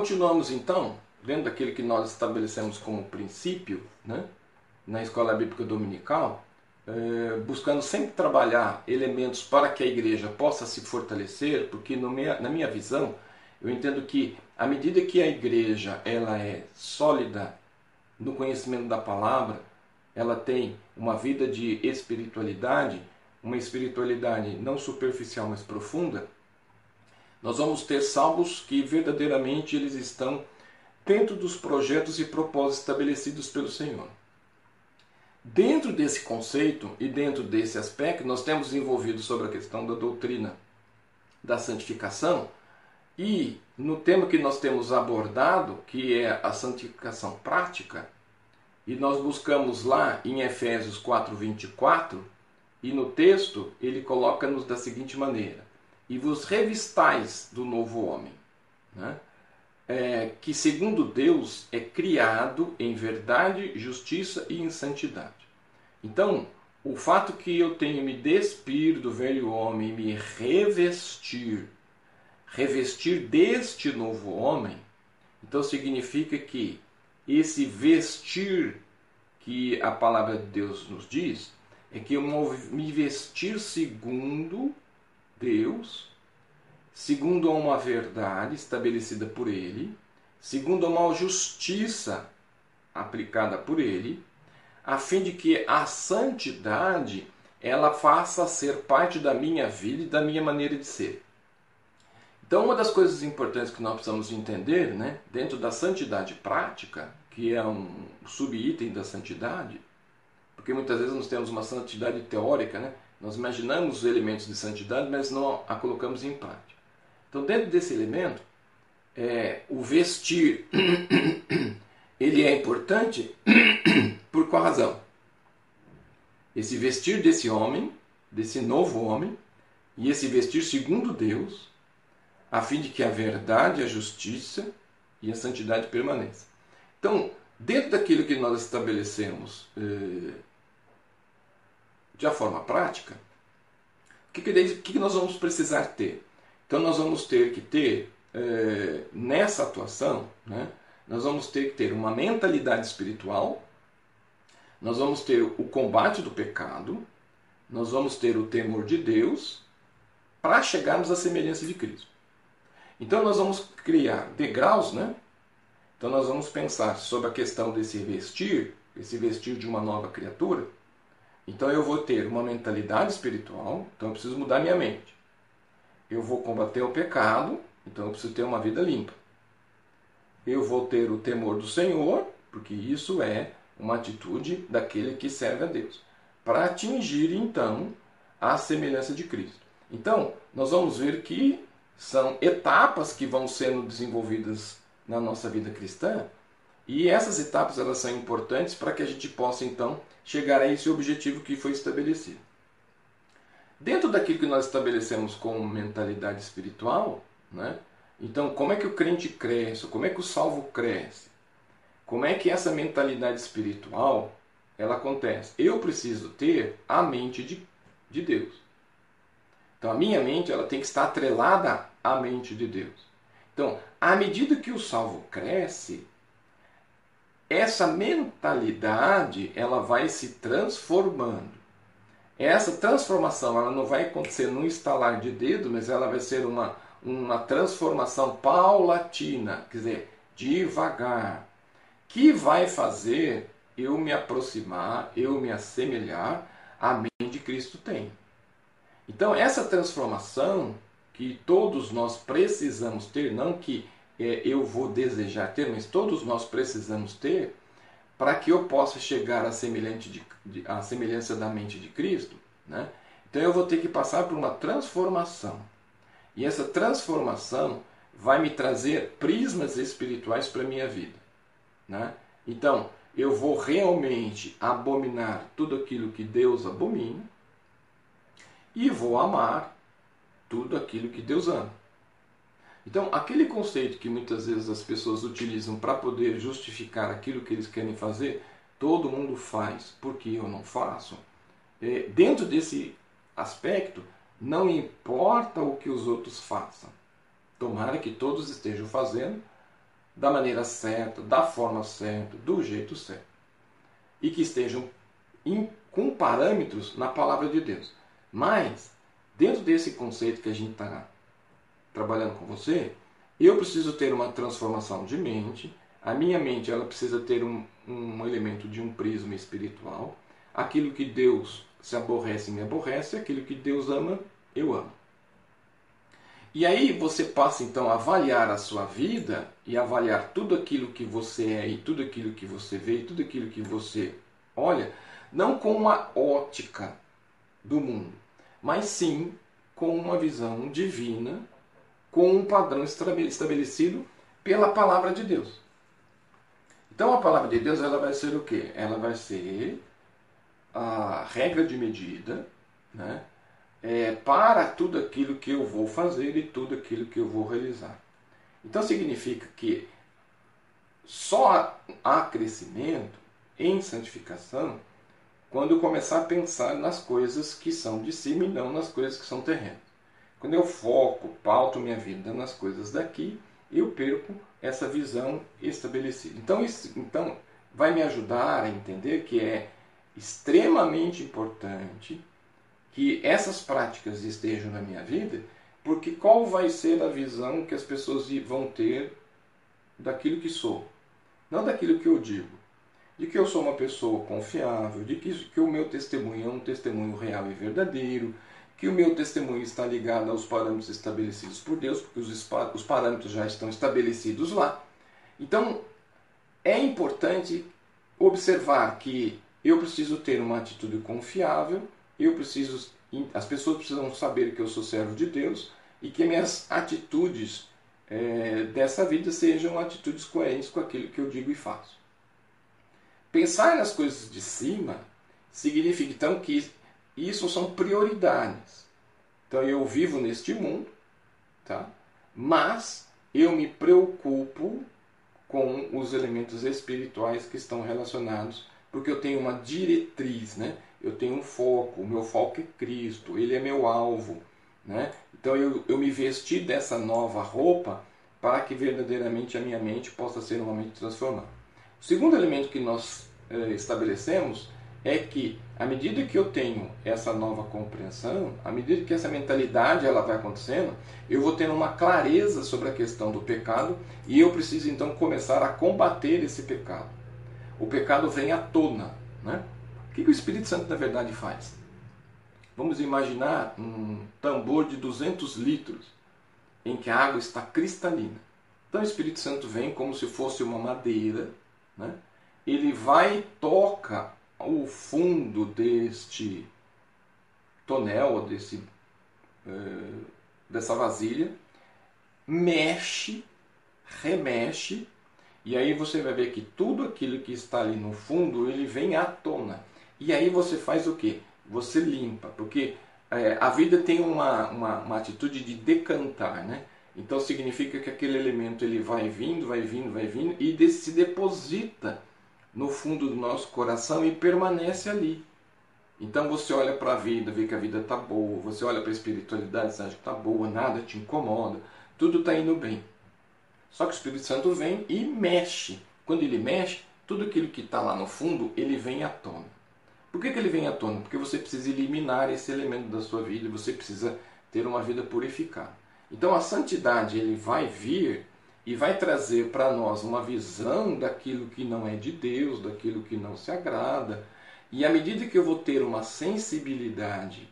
continuamos então, dentro daquilo que nós estabelecemos como princípio, né, na escola bíblica dominical, é, buscando sempre trabalhar elementos para que a igreja possa se fortalecer, porque minha, na minha visão, eu entendo que à medida que a igreja ela é sólida no conhecimento da palavra, ela tem uma vida de espiritualidade, uma espiritualidade não superficial, mas profunda, nós vamos ter salvos que verdadeiramente eles estão dentro dos projetos e propósitos estabelecidos pelo Senhor. Dentro desse conceito e dentro desse aspecto, nós temos desenvolvido sobre a questão da doutrina da santificação e no tema que nós temos abordado, que é a santificação prática, e nós buscamos lá em Efésios 4:24, e no texto ele coloca-nos da seguinte maneira: E vos revistais do novo homem, né? é, que segundo Deus é criado em verdade, justiça e em santidade. Então, o fato que eu tenho me despir do velho homem e me revestir, revestir deste novo homem, então significa que esse vestir que a palavra de Deus nos diz é que eu me vestir segundo Deus segundo uma verdade estabelecida por ele, segundo uma justiça aplicada por ele, a fim de que a santidade ela faça ser parte da minha vida e da minha maneira de ser. Então, uma das coisas importantes que nós precisamos entender, né, dentro da santidade prática, que é um subitem da santidade, porque muitas vezes nós temos uma santidade teórica, né? Nós imaginamos os elementos de santidade, mas não a colocamos em prática. Então, dentro desse elemento, é, o vestir ele é importante por qual razão? Esse vestir desse homem, desse novo homem, e esse vestir segundo Deus, a fim de que a verdade, a justiça e a santidade permaneçam. Então, dentro daquilo que nós estabelecemos eh, de uma forma prática, o que, que, nós vamos precisar ter? Então nós vamos ter que ter, é, nessa atuação, né, nós vamos ter que ter uma mentalidade espiritual, nós vamos ter o combate do pecado, nós vamos ter o temor de Deus para chegarmos à semelhança de Cristo. Então nós vamos criar degraus, né? Então nós vamos pensar sobre a questão desse vestir, esse vestir de uma nova criatura. Então eu vou ter uma mentalidade espiritual, então eu preciso mudar minha mente eu vou combater o pecado, então eu preciso ter uma vida limpa. Eu vou ter o temor do Senhor, porque isso é uma atitude daquele que serve a Deus, para atingir então a semelhança de Cristo. Então, nós vamos ver que são etapas que vão sendo desenvolvidas na nossa vida cristã, e essas etapas elas são importantes para que a gente possa então chegar a esse objetivo que foi estabelecido. Dentro daquilo que nós estabelecemos como mentalidade espiritual, né? então como é que o crente cresce? Como é que o salvo cresce? Como é que essa mentalidade espiritual ela acontece? Eu preciso ter a mente de, de Deus. Então a minha mente ela tem que estar atrelada à mente de Deus. Então, à medida que o salvo cresce, essa mentalidade ela vai se transformando. Essa transformação ela não vai acontecer num estalar de dedo, mas ela vai ser uma, uma transformação paulatina, quer dizer, devagar, que vai fazer eu me aproximar, eu me assemelhar à mente de Cristo tem. Então, essa transformação que todos nós precisamos ter, não que é, eu vou desejar ter, mas todos nós precisamos ter, para que eu possa chegar à, semelhante de, de, à semelhança da mente de Cristo, né? então eu vou ter que passar por uma transformação. E essa transformação vai me trazer prismas espirituais para a minha vida. Né? Então, eu vou realmente abominar tudo aquilo que Deus abomina e vou amar tudo aquilo que Deus ama. Então, aquele conceito que muitas vezes as pessoas utilizam para poder justificar aquilo que eles querem fazer, todo mundo faz, porque eu não faço. É, dentro desse aspecto, não importa o que os outros façam. Tomara que todos estejam fazendo da maneira certa, da forma certa, do jeito certo. E que estejam com parâmetros na palavra de Deus. Mas, dentro desse conceito que a gente está trabalhando com você, eu preciso ter uma transformação de mente. A minha mente ela precisa ter um, um elemento de um prisma espiritual. Aquilo que Deus se aborrece, me aborrece. Aquilo que Deus ama, eu amo. E aí você passa então a avaliar a sua vida e avaliar tudo aquilo que você é e tudo aquilo que você vê e tudo aquilo que você olha, não com uma ótica do mundo, mas sim com uma visão divina, com um padrão estabelecido pela palavra de Deus. Então a palavra de Deus ela vai ser o quê? Ela vai ser a regra de medida, né? é, para tudo aquilo que eu vou fazer e tudo aquilo que eu vou realizar. Então significa que só há crescimento em santificação quando começar a pensar nas coisas que são de cima e não nas coisas que são terrenas. Quando eu foco, pauto minha vida nas coisas daqui, eu perco essa visão estabelecida. Então, isso, então vai me ajudar a entender que é extremamente importante que essas práticas estejam na minha vida, porque qual vai ser a visão que as pessoas vão ter daquilo que sou? Não daquilo que eu digo. De que eu sou uma pessoa confiável, de que, que o meu testemunho é um testemunho real e verdadeiro, que o meu testemunho está ligado aos parâmetros estabelecidos por Deus, porque os, os parâmetros já estão estabelecidos lá. Então, é importante observar que eu preciso ter uma atitude confiável eu preciso, as pessoas precisam saber que eu sou servo de Deus e que minhas atitudes é, dessa vida sejam atitudes coerentes com aquilo que eu digo e faço. Pensar nas coisas de cima significa então que isso são prioridades. Então eu vivo neste mundo, tá? mas eu me preocupo com os elementos espirituais que estão relacionados, porque eu tenho uma diretriz, né? eu tenho um foco, o meu foco é Cristo, Ele é meu alvo. Né? Então eu, eu me vesti dessa nova roupa para que verdadeiramente a minha mente possa ser uma mente transformada. O segundo elemento que nós eh, estabelecemos é que à medida que eu tenho essa nova compreensão, à medida que essa mentalidade ela vai acontecendo, eu vou tendo uma clareza sobre a questão do pecado e eu preciso então começar a combater esse pecado. O pecado vem à tona, né? O que, o Espírito Santo na verdade faz? Vamos imaginar um tambor de 200 litros em que a água está cristalina. Então o Espírito Santo vem como se fosse uma madeira, né? ele vai e toca o fundo deste tonel, desse, uh, dessa vasilha, mexe, remexe, e aí você vai ver que tudo aquilo que está ali no fundo, ele vem à tona. E aí você faz o que? Você limpa, porque é, a vida tem uma, uma, uma, atitude de decantar, né? Então significa que aquele elemento ele vai vindo, vai vindo, vai vindo e se deposita no fundo do nosso coração e permanece ali. Então você olha para a vida, vê que a vida está boa, você olha para a espiritualidade, você acha que está boa, nada te incomoda, tudo está indo bem. Só que o Espírito Santo vem e mexe. Quando ele mexe, tudo aquilo que está lá no fundo, ele vem à tona. Por que, que ele vem à tona? Porque você precisa eliminar esse elemento da sua vida, você precisa ter uma vida purificada. Então a santidade ele vai vir e vai trazer para nós uma visão daquilo que não é de Deus, daquilo que não se agrada. E à medida que eu vou ter uma sensibilidade,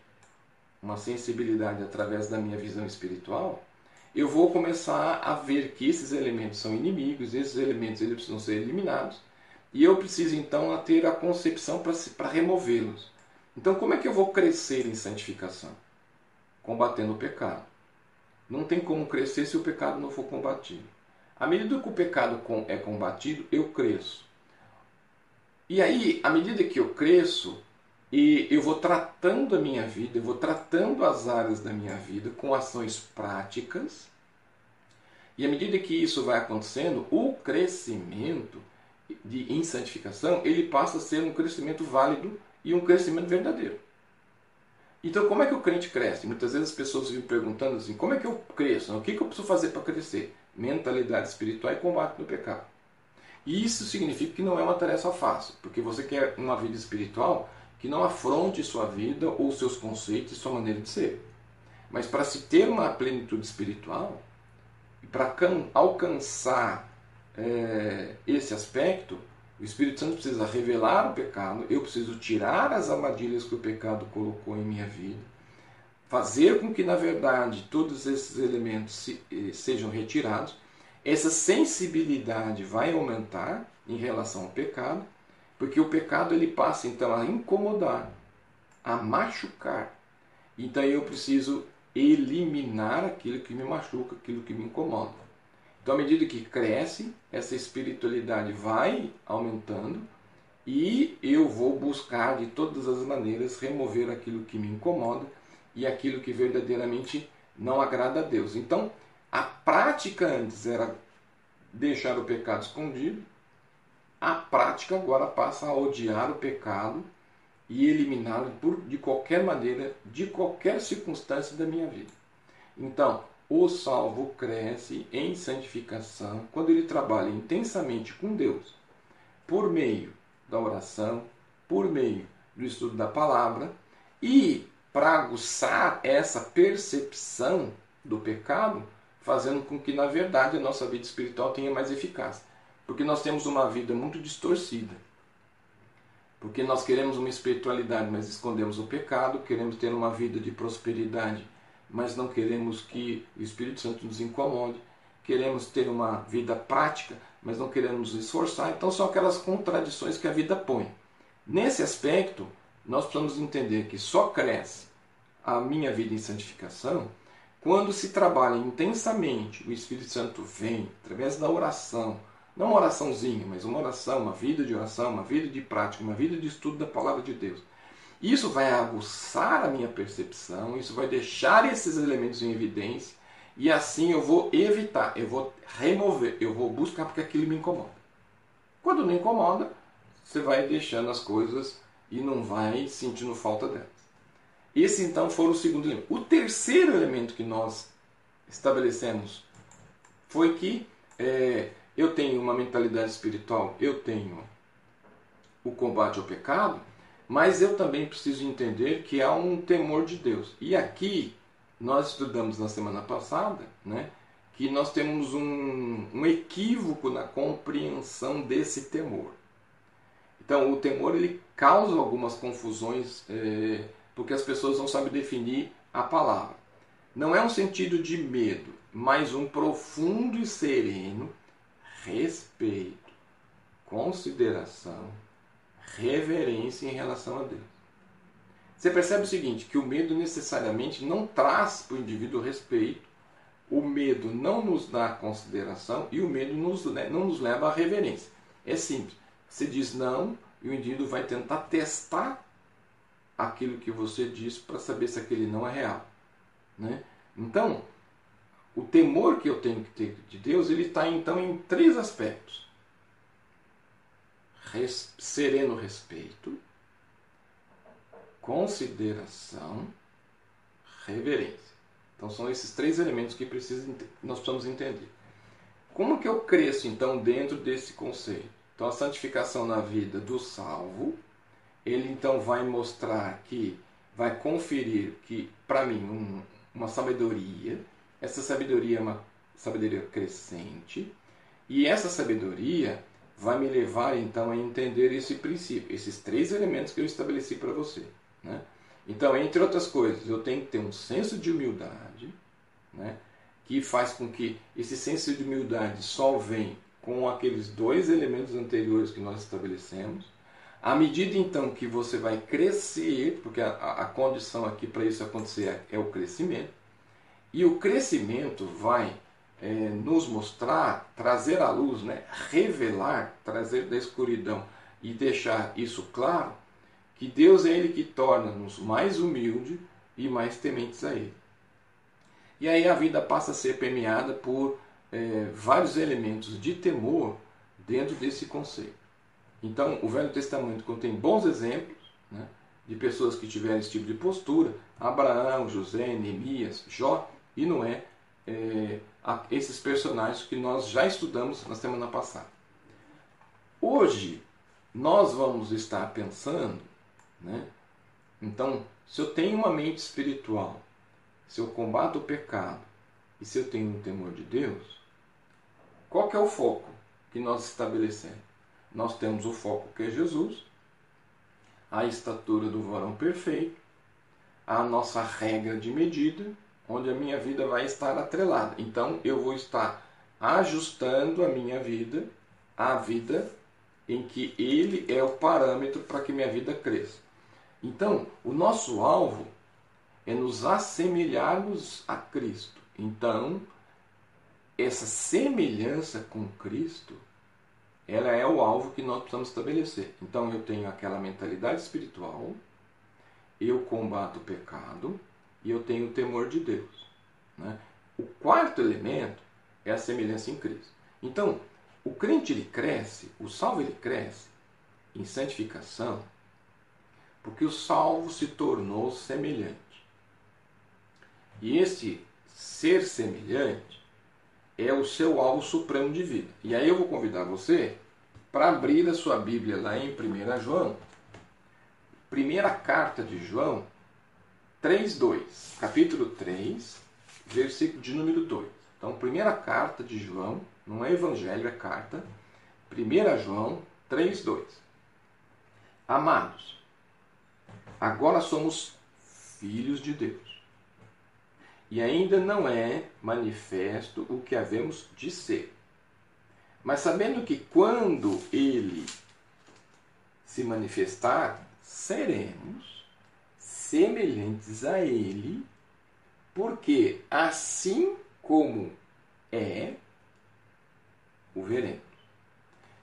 uma sensibilidade através da minha visão espiritual, eu vou começar a ver que esses elementos são inimigos, esses elementos eles precisam ser eliminados e eu preciso então ter a concepção para removê-los. Então, como é que eu vou crescer em santificação? Combatendo o pecado. Não tem como crescer se o pecado não for combatido. À medida que o pecado é combatido, eu cresço. E aí, à medida que eu cresço, e eu vou tratando a minha vida, eu vou tratando as áreas da minha vida com ações práticas, e à medida que isso vai acontecendo, o crescimento de em santificação, ele passa a ser um crescimento válido e um crescimento verdadeiro. Então, como é que o crente cresce? Muitas vezes as pessoas vivem perguntando assim: como é que eu cresço? O que, que eu preciso fazer para crescer? Mentalidade espiritual e combate no pecado. E isso significa que não é uma tarefa fácil, porque você quer uma vida espiritual que não afronte sua vida ou seus conceitos e sua maneira de ser. Mas para se ter uma plenitude espiritual, e para alcançar é, esse aspecto, o Espírito Santo precisa revelar o pecado, eu preciso tirar as armadilhas que o pecado colocou em minha vida, fazer com que, na verdade, todos esses elementos se, eh, sejam retirados. Essa sensibilidade vai aumentar em relação ao pecado, porque o pecado ele passa então a incomodar, a machucar. Então eu preciso eliminar aquilo que me machuca, aquilo que me incomoda. Então, à medida que cresce, essa espiritualidade vai aumentando e eu vou buscar de todas as maneiras remover aquilo que me incomoda e aquilo que verdadeiramente não agrada a Deus. Então, a prática antes era deixar o pecado escondido, a prática agora passa a odiar o pecado e eliminá-lo de qualquer maneira, de qualquer circunstância da minha vida. Então, o salvo cresce em santificação quando ele trabalha intensamente com Deus, por meio da oração, por meio do estudo da palavra e para aguçar essa percepção do pecado, fazendo com que, na verdade, a nossa vida espiritual tenha mais eficácia. Porque nós temos uma vida muito distorcida. Porque nós queremos uma espiritualidade, mas escondemos o pecado, queremos ter uma vida de prosperidade, mas não queremos que o Espírito Santo nos incomode, queremos ter uma vida prática, mas não queremos nos esforçar. Então são aquelas contradições que a vida põe. Nesse aspecto, nós precisamos entender que só cresce a minha vida em santificação quando se trabalha intensamente, o Espírito Santo vem através da oração, não uma oraçãozinha, mas uma oração, uma vida de oração, uma vida de prática, uma vida de estudo da palavra de Deus. Isso vai aguçar a minha percepção, isso vai deixar esses elementos em evidência e assim eu vou evitar, eu vou remover, eu vou buscar porque aquilo me incomoda. Quando não incomoda, você vai deixando as coisas e não vai sentindo falta delas. Esse então foi o segundo elemento. O terceiro elemento que nós estabelecemos foi que é, eu tenho uma mentalidade espiritual, eu tenho o combate ao pecado, mas eu também preciso entender que há um temor de Deus. E aqui nós estudamos na semana passada, né, que nós temos um, um equívoco na compreensão desse temor. Então, o temor ele causa algumas confusões, é, porque as pessoas não sabem definir a palavra. Não é um sentido de medo, mas um profundo e sereno respeito, consideração, reverência em relação a Deus. Você percebe o seguinte, que o medo necessariamente não traz para o indivíduo respeito, o medo não nos dá consideração e o medo nos, não nos leva à reverência. É simples. Você diz não e o indivíduo vai tentar testar aquilo que você diz para saber se aquele não é real. Né? Então, o temor que eu tenho que ter de Deus, ele está então em três aspectos. Res, sereno respeito, consideração, reverência. Então são esses três elementos que nós precisamos entender. Como que eu cresço então dentro desse conceito? Então, a santificação na vida do salvo, ele então vai mostrar que, vai conferir que, para mim, um, uma sabedoria, essa sabedoria é uma sabedoria crescente, e essa sabedoria vai me levar então a entender esse princípio, esses três elementos que eu estabeleci para você. Né? Então, entre outras coisas, eu tenho que ter um senso de humildade, né? que faz com que esse senso de humildade só vem com aqueles dois elementos anteriores que nós estabelecemos. À medida então que você vai crescer, porque a, a condição aqui para isso acontecer é, é o crescimento, e o crescimento vai é, nos mostrar, trazer à luz, né, revelar, trazer da escuridão e deixar isso claro, que Deus é Ele que torna-nos mais humildes e mais tementes a Ele. E aí a vida passa a ser permeada por é, vários elementos de temor dentro desse conceito. Então, o Velho Testamento contém bons exemplos né, de pessoas que tiveram esse tipo de postura: Abraão, José, Neemias, Jó e Noé é, esses personagens que nós já estudamos na semana passada. Hoje, nós vamos estar pensando, né? Então, se eu tenho uma mente espiritual, se eu combato o pecado e se eu tenho o temor de Deus, qual que é o foco que nós estabelecemos? Nós temos o foco que é Jesus, a estatura do varão perfeito, a nossa regra de medida, onde a minha vida vai estar atrelada. Então eu vou estar ajustando a minha vida à vida em que ele é o parâmetro para que minha vida cresça. Então, o nosso alvo é nos assemelharmos a Cristo. Então, essa semelhança com Cristo, ela é o alvo que nós precisamos estabelecer. Então, eu tenho aquela mentalidade espiritual, eu combato o pecado e eu tenho o temor de Deus. Né? O quarto elemento é a semelhança em Cristo. Então, o crente ele cresce, o salvo ele cresce em santificação, porque o salvo se tornou semelhante. E esse ser semelhante é o seu alvo supremo de vida. E aí eu vou convidar você para abrir a sua Bíblia lá em 1 João, primeira carta de João, 3:2, capítulo 3, versículo de número 2. Então, primeira carta de João, não é evangelho, é carta. 1 João 3:2. Amados, agora somos filhos de Deus. E ainda não é manifesto o que havemos de ser. Mas sabendo que quando ele se manifestar, seremos semelhantes a ele, porque assim como é, o veremos.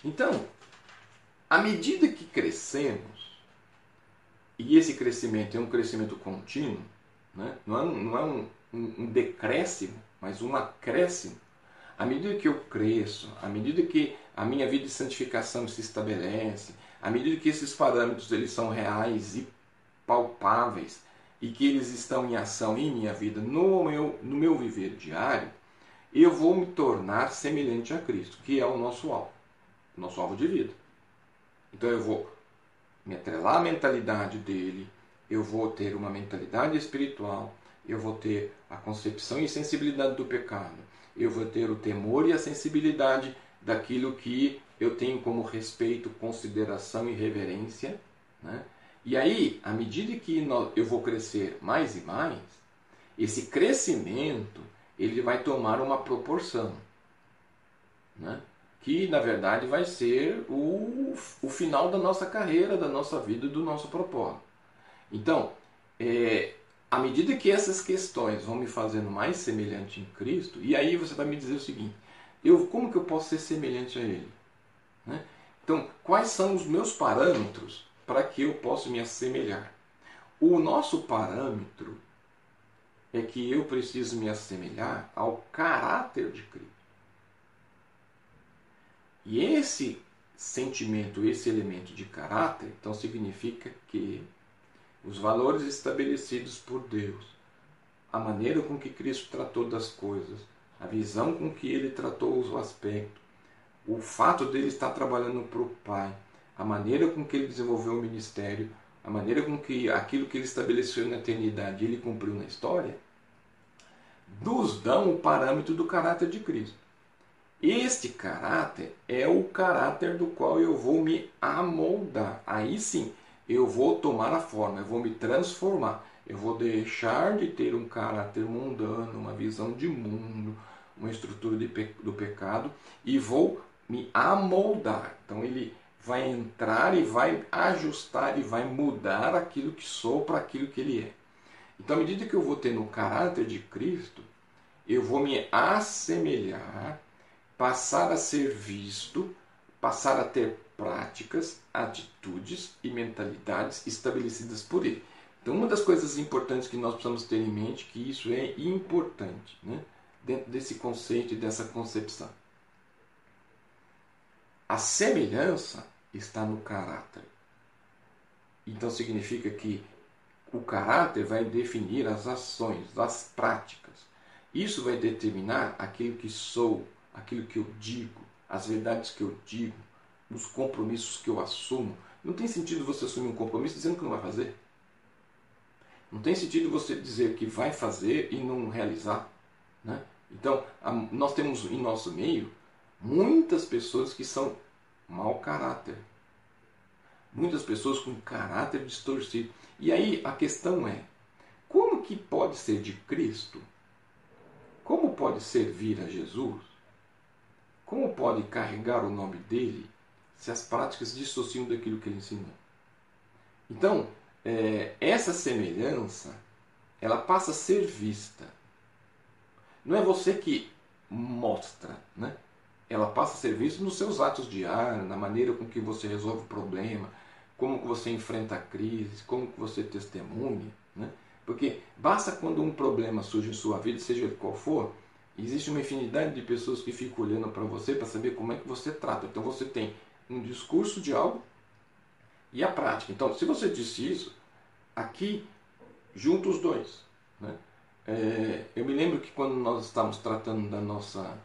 Então, à medida que crescemos, e esse crescimento é um crescimento contínuo, né? não é, não é um, um, decréscimo, mas um acréscimo, à medida que eu cresço, à medida que a minha vida de santificação se estabelece, à medida que esses parâmetros eles são reais e palpáveis e que eles estão em ação em minha vida, no meu, no meu viver diário, eu vou me tornar semelhante a Cristo, que é o nosso alvo, nosso alvo de vida. Então eu vou me atrelar à mentalidade dele, eu vou ter uma mentalidade espiritual, eu vou ter a concepção e sensibilidade do pecado, eu vou ter o temor e a sensibilidade daquilo que eu tenho como respeito, consideração e reverência. Né? E aí, à medida que eu vou crescer mais e mais, esse crescimento ele vai tomar uma proporção, né? que na verdade vai ser o, o final da nossa carreira, da nossa vida, do nosso propósito. Então, é, à medida que essas questões vão me fazendo mais semelhante em Cristo, e aí você vai me dizer o seguinte: eu, como que eu posso ser semelhante a Ele? Né? Então, quais são os meus parâmetros para que eu possa me assemelhar? O nosso parâmetro é que eu preciso me assemelhar ao caráter de Cristo. E esse sentimento, esse elemento de caráter, então significa que os valores estabelecidos por Deus, a maneira com que Cristo tratou das coisas, a visão com que ele tratou o aspecto, o fato dele estar trabalhando para o Pai, a maneira com que ele desenvolveu o ministério, a maneira com que aquilo que ele estabeleceu na eternidade ele cumpriu na história, nos dão o parâmetro do caráter de Cristo. Este caráter é o caráter do qual eu vou me amoldar. Aí sim, eu vou tomar a forma, eu vou me transformar. Eu vou deixar de ter um caráter mundano, uma visão de mundo, uma estrutura do pecado e vou me amoldar. Então ele vai entrar e vai ajustar e vai mudar aquilo que sou para aquilo que ele é. Então, à medida que eu vou tendo o caráter de Cristo, eu vou me assemelhar, passar a ser visto, passar a ter práticas, atitudes e mentalidades estabelecidas por Ele. Então, uma das coisas importantes que nós precisamos ter em mente é que isso é importante, né? dentro desse conceito e dessa concepção. A semelhança está no caráter. Então significa que o caráter vai definir as ações, as práticas. Isso vai determinar aquilo que sou, aquilo que eu digo, as verdades que eu digo, os compromissos que eu assumo. Não tem sentido você assumir um compromisso dizendo que não vai fazer. Não tem sentido você dizer que vai fazer e não realizar. Né? Então, nós temos em nosso meio muitas pessoas que são mau caráter. Muitas pessoas com caráter distorcido. E aí a questão é: como que pode ser de Cristo? Como pode servir a Jesus? Como pode carregar o nome dele se as práticas dissociam daquilo que ele ensinou? Então, é, essa semelhança ela passa a ser vista. Não é você que mostra, né? ela passa a ser vista nos seus atos diários, na maneira com que você resolve o problema, como que você enfrenta a crise, como que você testemunha. Né? Porque basta quando um problema surge em sua vida, seja ele qual for, existe uma infinidade de pessoas que ficam olhando para você para saber como é que você trata. Então você tem um discurso de algo e a prática. Então, se você disse isso, aqui junto os dois. Né? É, eu me lembro que quando nós estávamos tratando da nossa,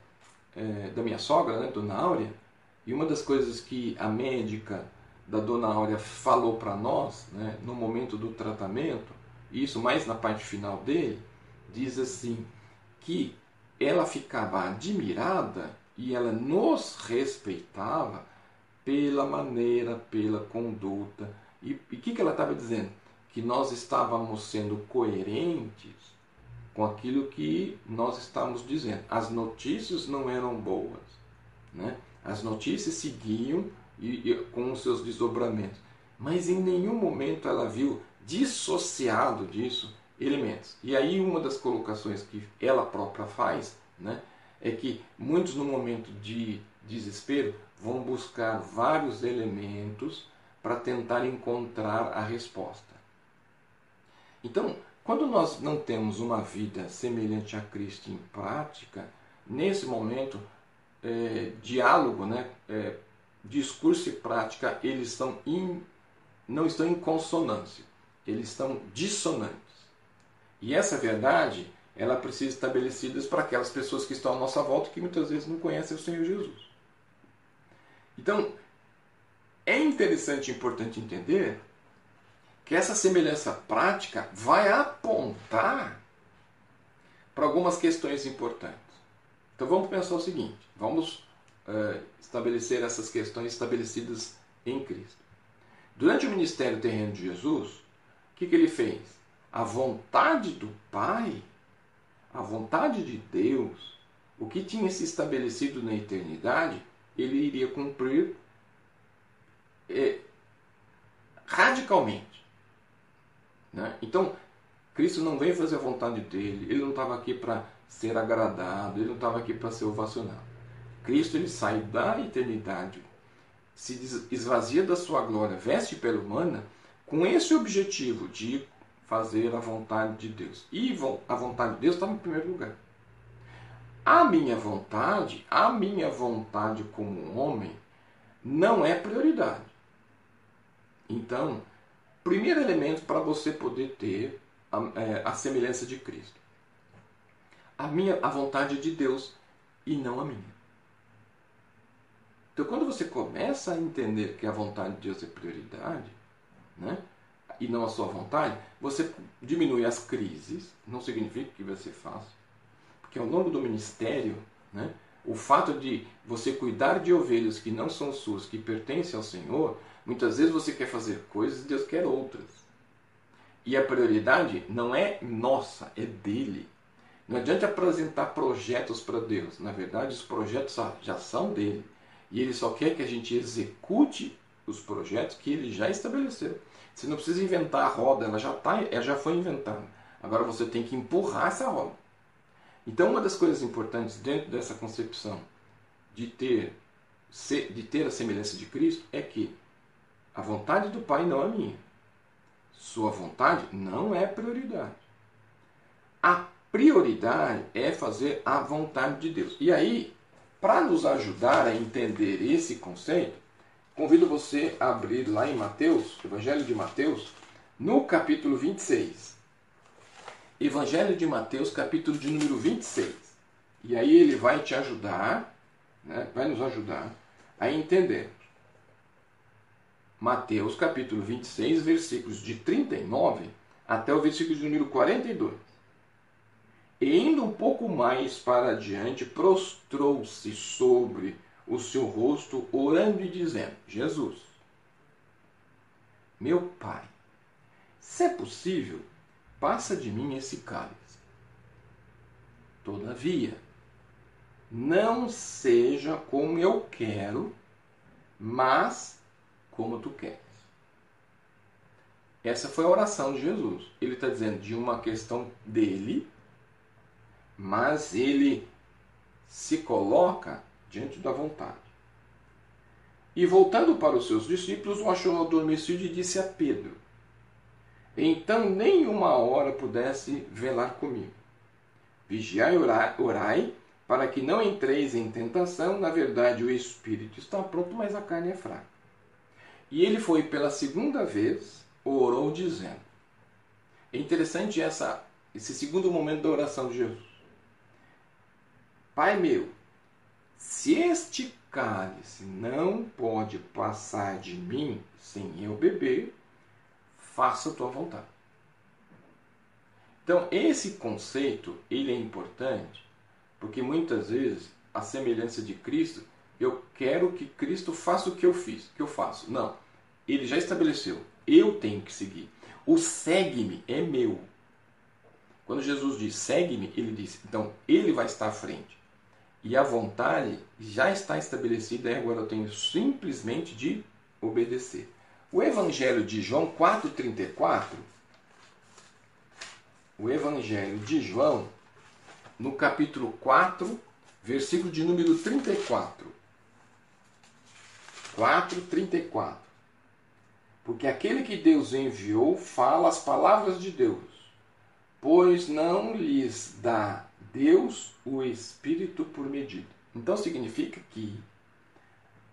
é, da minha sogra, né, Dona Áurea, e uma das coisas que a médica da Dona Áurea falou para nós, né, no momento do tratamento, isso mais na parte final dele, diz assim que ela ficava admirada e ela nos respeitava pela maneira, pela conduta. E o que, que ela estava dizendo? Que nós estávamos sendo coerentes com aquilo que nós estávamos dizendo. As notícias não eram boas. Né? As notícias seguiam e, e, com os seus desdobramentos. Mas em nenhum momento ela viu dissociado disso elementos. E aí uma das colocações que ela própria faz né, é que muitos no momento de desespero vão buscar vários elementos para tentar encontrar a resposta. Então, quando nós não temos uma vida semelhante a Cristo em prática, nesse momento, é, diálogo, né, é, discurso e prática, eles estão in, não estão em consonância, eles estão dissonantes. E essa verdade, ela precisa ser estabelecida para aquelas pessoas que estão à nossa volta que muitas vezes não conhecem o Senhor Jesus. Então, é interessante e importante entender que essa semelhança prática vai apontar para algumas questões importantes. Então vamos pensar o seguinte: vamos uh, estabelecer essas questões estabelecidas em Cristo. Durante o ministério terreno de Jesus, o que, que ele fez? A vontade do Pai, a vontade de Deus, o que tinha se estabelecido na eternidade, ele iria cumprir é, radicalmente. Né? Então, Cristo não veio fazer a vontade dele, ele não estava aqui para ser agradado, ele não estava aqui para ser ovacionado. Cristo ele sai da eternidade, se esvazia da sua glória, veste pele humana, com esse objetivo de fazer a vontade de Deus. E a vontade de Deus estava em primeiro lugar. A minha vontade, a minha vontade como homem, não é prioridade. Então, primeiro elemento para você poder ter a, é, a, semelhança de Cristo. A minha, a vontade de Deus e não a minha. Então, quando você começa a entender que a vontade de Deus é prioridade, né, e não a sua vontade, você diminui as crises. Não significa que vai ser fácil que ao longo do ministério, né, o fato de você cuidar de ovelhas que não são suas, que pertencem ao Senhor, muitas vezes você quer fazer coisas e Deus quer outras. E a prioridade não é nossa, é dele. Não adianta apresentar projetos para Deus. Na verdade, os projetos já são dele. E ele só quer que a gente execute os projetos que ele já estabeleceu. Você não precisa inventar a roda, ela já, tá, ela já foi inventada. Agora você tem que empurrar essa roda. Então, uma das coisas importantes dentro dessa concepção de ter, de ter a semelhança de Cristo é que a vontade do Pai não é minha. Sua vontade não é prioridade. A prioridade é fazer a vontade de Deus. E aí, para nos ajudar a entender esse conceito, convido você a abrir lá em Mateus, Evangelho de Mateus, no capítulo 26. Evangelho de Mateus, capítulo de número 26. E aí ele vai te ajudar, né, vai nos ajudar a entender. Mateus, capítulo 26, versículos de 39 até o versículo de número 42. E indo um pouco mais para adiante, prostrou-se sobre o seu rosto, orando e dizendo: Jesus, meu Pai, se é possível, passa de mim esse cálice. Todavia, não seja como eu quero, mas como tu queres. Essa foi a oração de Jesus. Ele está dizendo de uma questão dele, mas ele se coloca diante da vontade. E voltando para os seus discípulos, o achou adormecido e disse a Pedro: Então nem uma hora pudesse velar comigo. Vigiai e orai, para que não entreis em tentação. Na verdade, o espírito está pronto, mas a carne é fraca. E ele foi pela segunda vez, orou dizendo. É interessante essa, esse segundo momento da oração de Jesus. Pai meu, se este cálice não pode passar de mim sem eu beber, faça a tua vontade. Então, esse conceito, ele é importante, porque muitas vezes, a semelhança de Cristo, eu quero que Cristo faça o que eu fiz, que eu faço. Não. Ele já estabeleceu. Eu tenho que seguir. O segue-me é meu. Quando Jesus diz segue-me, ele diz, então ele vai estar à frente. E a vontade já está estabelecida, agora eu tenho simplesmente de obedecer. O Evangelho de João 4,34, o Evangelho de João, no capítulo 4, versículo de número 34. 4, 34. Porque aquele que Deus enviou fala as palavras de Deus, pois não lhes dá Deus o Espírito por medida. Então significa que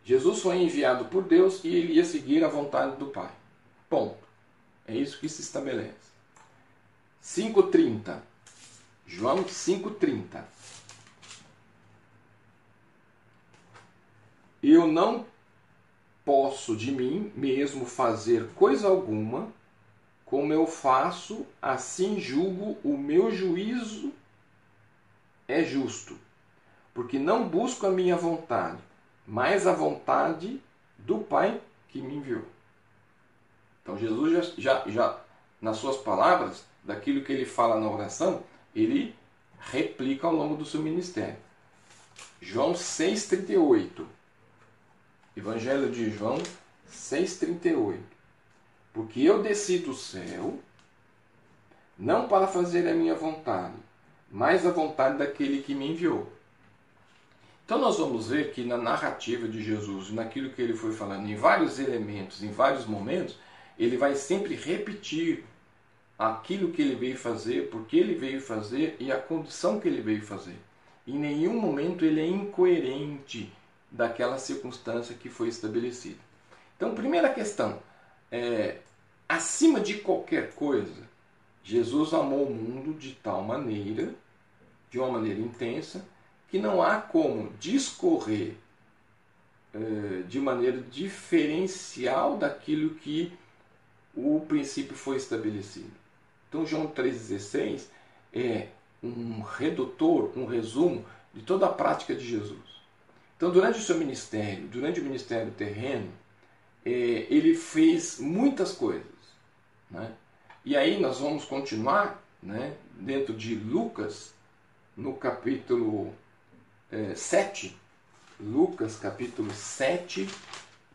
Jesus foi enviado por Deus e ele ia seguir a vontade do Pai. Ponto. É isso que se estabelece. 5:30. João 5:30. Eu não posso de mim mesmo fazer coisa alguma, como eu faço, assim julgo o meu juízo é justo, porque não busco a minha vontade, mas a vontade do Pai que me enviou. Então Jesus já, já, já nas suas palavras, daquilo que ele fala na oração, ele replica ao longo do seu ministério. João 6,38. Evangelho de João 6,38. Porque eu desci do céu, não para fazer a minha vontade, mas a vontade daquele que me enviou. Então nós vamos ver que na narrativa de Jesus, naquilo que ele foi falando, em vários elementos, em vários momentos, ele vai sempre repetir aquilo que ele veio fazer, porque ele veio fazer e a condição que ele veio fazer. Em nenhum momento ele é incoerente daquela circunstância que foi estabelecida. Então, primeira questão, é, acima de qualquer coisa, Jesus amou o mundo de tal maneira, de uma maneira intensa, que não há como discorrer eh, de maneira diferencial daquilo que o princípio foi estabelecido. Então, João 3,16 é um redutor, um resumo de toda a prática de Jesus. Então, durante o seu ministério, durante o ministério terreno, eh, ele fez muitas coisas. Né? E aí nós vamos continuar né, dentro de Lucas, no capítulo é, 7. Lucas, capítulo 7,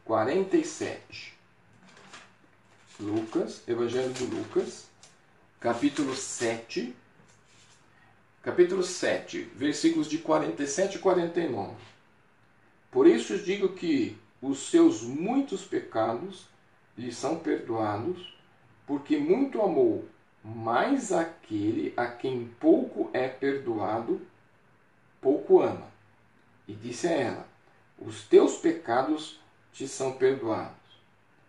47. Lucas, Evangelho de Lucas, capítulo 7, capítulo 7, versículos de 47 e 49. Por isso digo que os seus muitos pecados lhe são perdoados porque muito amou, mas aquele a quem pouco é perdoado, pouco ama. E disse a ela: Os teus pecados te são perdoados.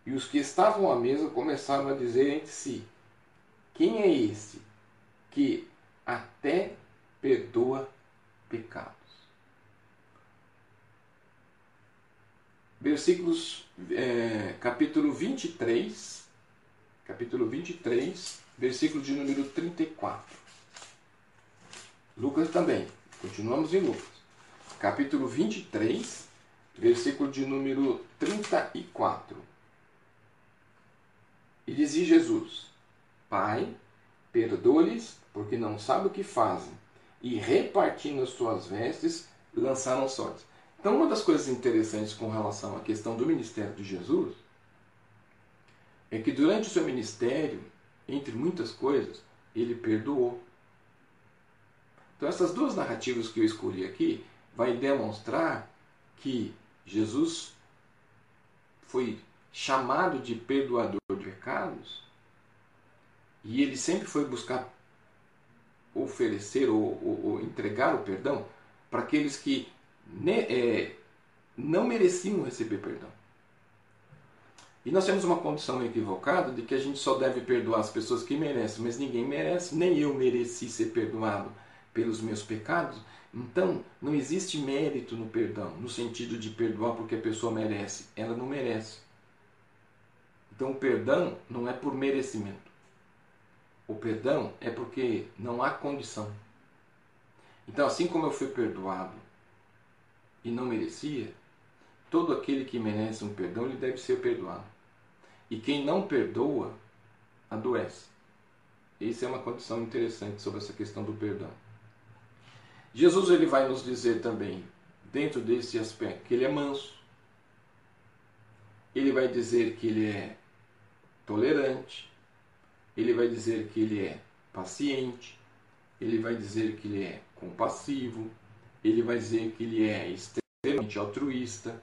E os que estavam à mesa começaram a dizer entre si: Quem é esse que até perdoa pecados. Versículos, é, capítulo 23, capítulo 23, versículo de número 34. Lucas também, continuamos em Lucas. Capítulo 23, versículo de número 34. E dizia Jesus: Pai, perdoa-lhes, porque não sabem o que fazem. E repartindo as suas vestes, lançaram sortes. Então, uma das coisas interessantes com relação à questão do ministério de Jesus é que durante o seu ministério, entre muitas coisas, ele perdoou. Então, essas duas narrativas que eu escolhi aqui vai demonstrar que Jesus foi chamado de perdoador de pecados e ele sempre foi buscar oferecer ou, ou, ou entregar o perdão para aqueles que ne, é, não mereciam receber perdão. E nós temos uma condição equivocada de que a gente só deve perdoar as pessoas que merecem, mas ninguém merece, nem eu mereci ser perdoado pelos meus pecados. Então, não existe mérito no perdão, no sentido de perdoar porque a pessoa merece. Ela não merece. Então, o perdão não é por merecimento. O perdão é porque não há condição. Então, assim como eu fui perdoado e não merecia, todo aquele que merece um perdão, ele deve ser perdoado. E quem não perdoa, adoece. Essa é uma condição interessante sobre essa questão do perdão. Jesus ele vai nos dizer também, dentro desse aspecto, que ele é manso. Ele vai dizer que ele é tolerante. Ele vai dizer que ele é paciente. Ele vai dizer que ele é compassivo. Ele vai dizer que ele é extremamente altruísta.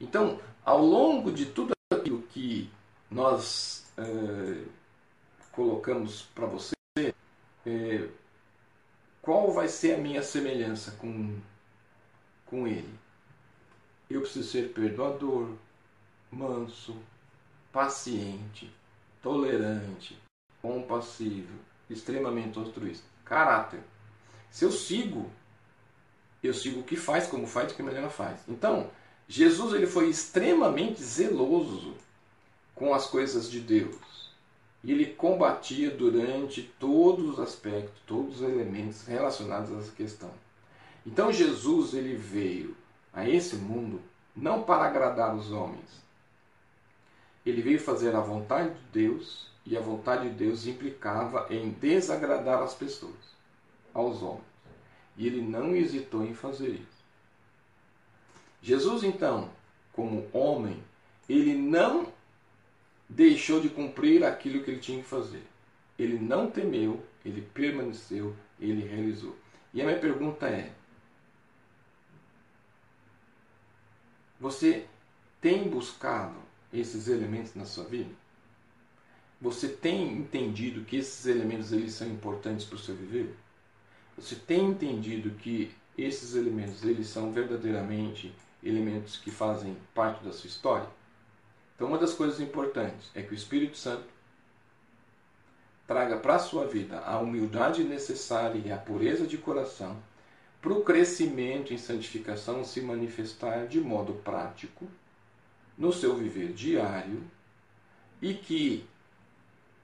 Então, ao longo de tudo aquilo que nós é, colocamos para você, é, qual vai ser a minha semelhança com, com Ele? Eu preciso ser perdoador, manso, paciente, tolerante, compassivo, extremamente altruísta. Caráter. Se eu sigo, eu sigo o que faz, como faz, o que melhor faz. Então, Jesus ele foi extremamente zeloso com as coisas de Deus. E ele combatia durante todos os aspectos, todos os elementos relacionados a essa questão. Então Jesus ele veio a esse mundo não para agradar os homens. Ele veio fazer a vontade de Deus e a vontade de Deus implicava em desagradar as pessoas, aos homens. E ele não hesitou em fazer isso. Jesus então, como homem, ele não deixou de cumprir aquilo que ele tinha que fazer. Ele não temeu, ele permaneceu, ele realizou. E a minha pergunta é: você tem buscado esses elementos na sua vida? Você tem entendido que esses elementos eles são importantes para o seu viver? Você tem entendido que esses elementos eles são verdadeiramente elementos que fazem parte da sua história? Então, uma das coisas importantes é que o Espírito Santo traga para a sua vida a humildade necessária e a pureza de coração para o crescimento em santificação se manifestar de modo prático no seu viver diário e que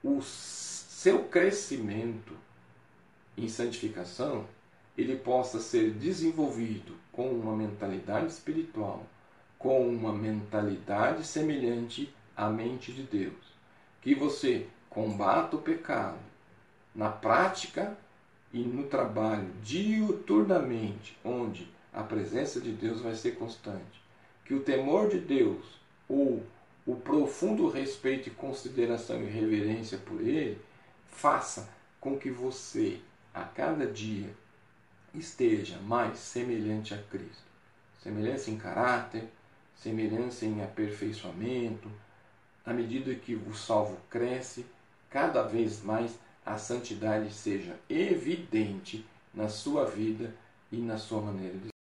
o seu crescimento em santificação ele possa ser desenvolvido com uma mentalidade espiritual com uma mentalidade semelhante à mente de Deus. Que você combata o pecado na prática e no trabalho diuturnamente, onde a presença de Deus vai ser constante. Que o temor de Deus ou o profundo respeito e consideração e reverência por Ele faça com que você, a cada dia, esteja mais semelhante a Cristo. Semelhança em caráter, semelhança em aperfeiçoamento, à medida que o salvo cresce, cada vez mais a santidade seja evidente na sua vida e na sua maneira de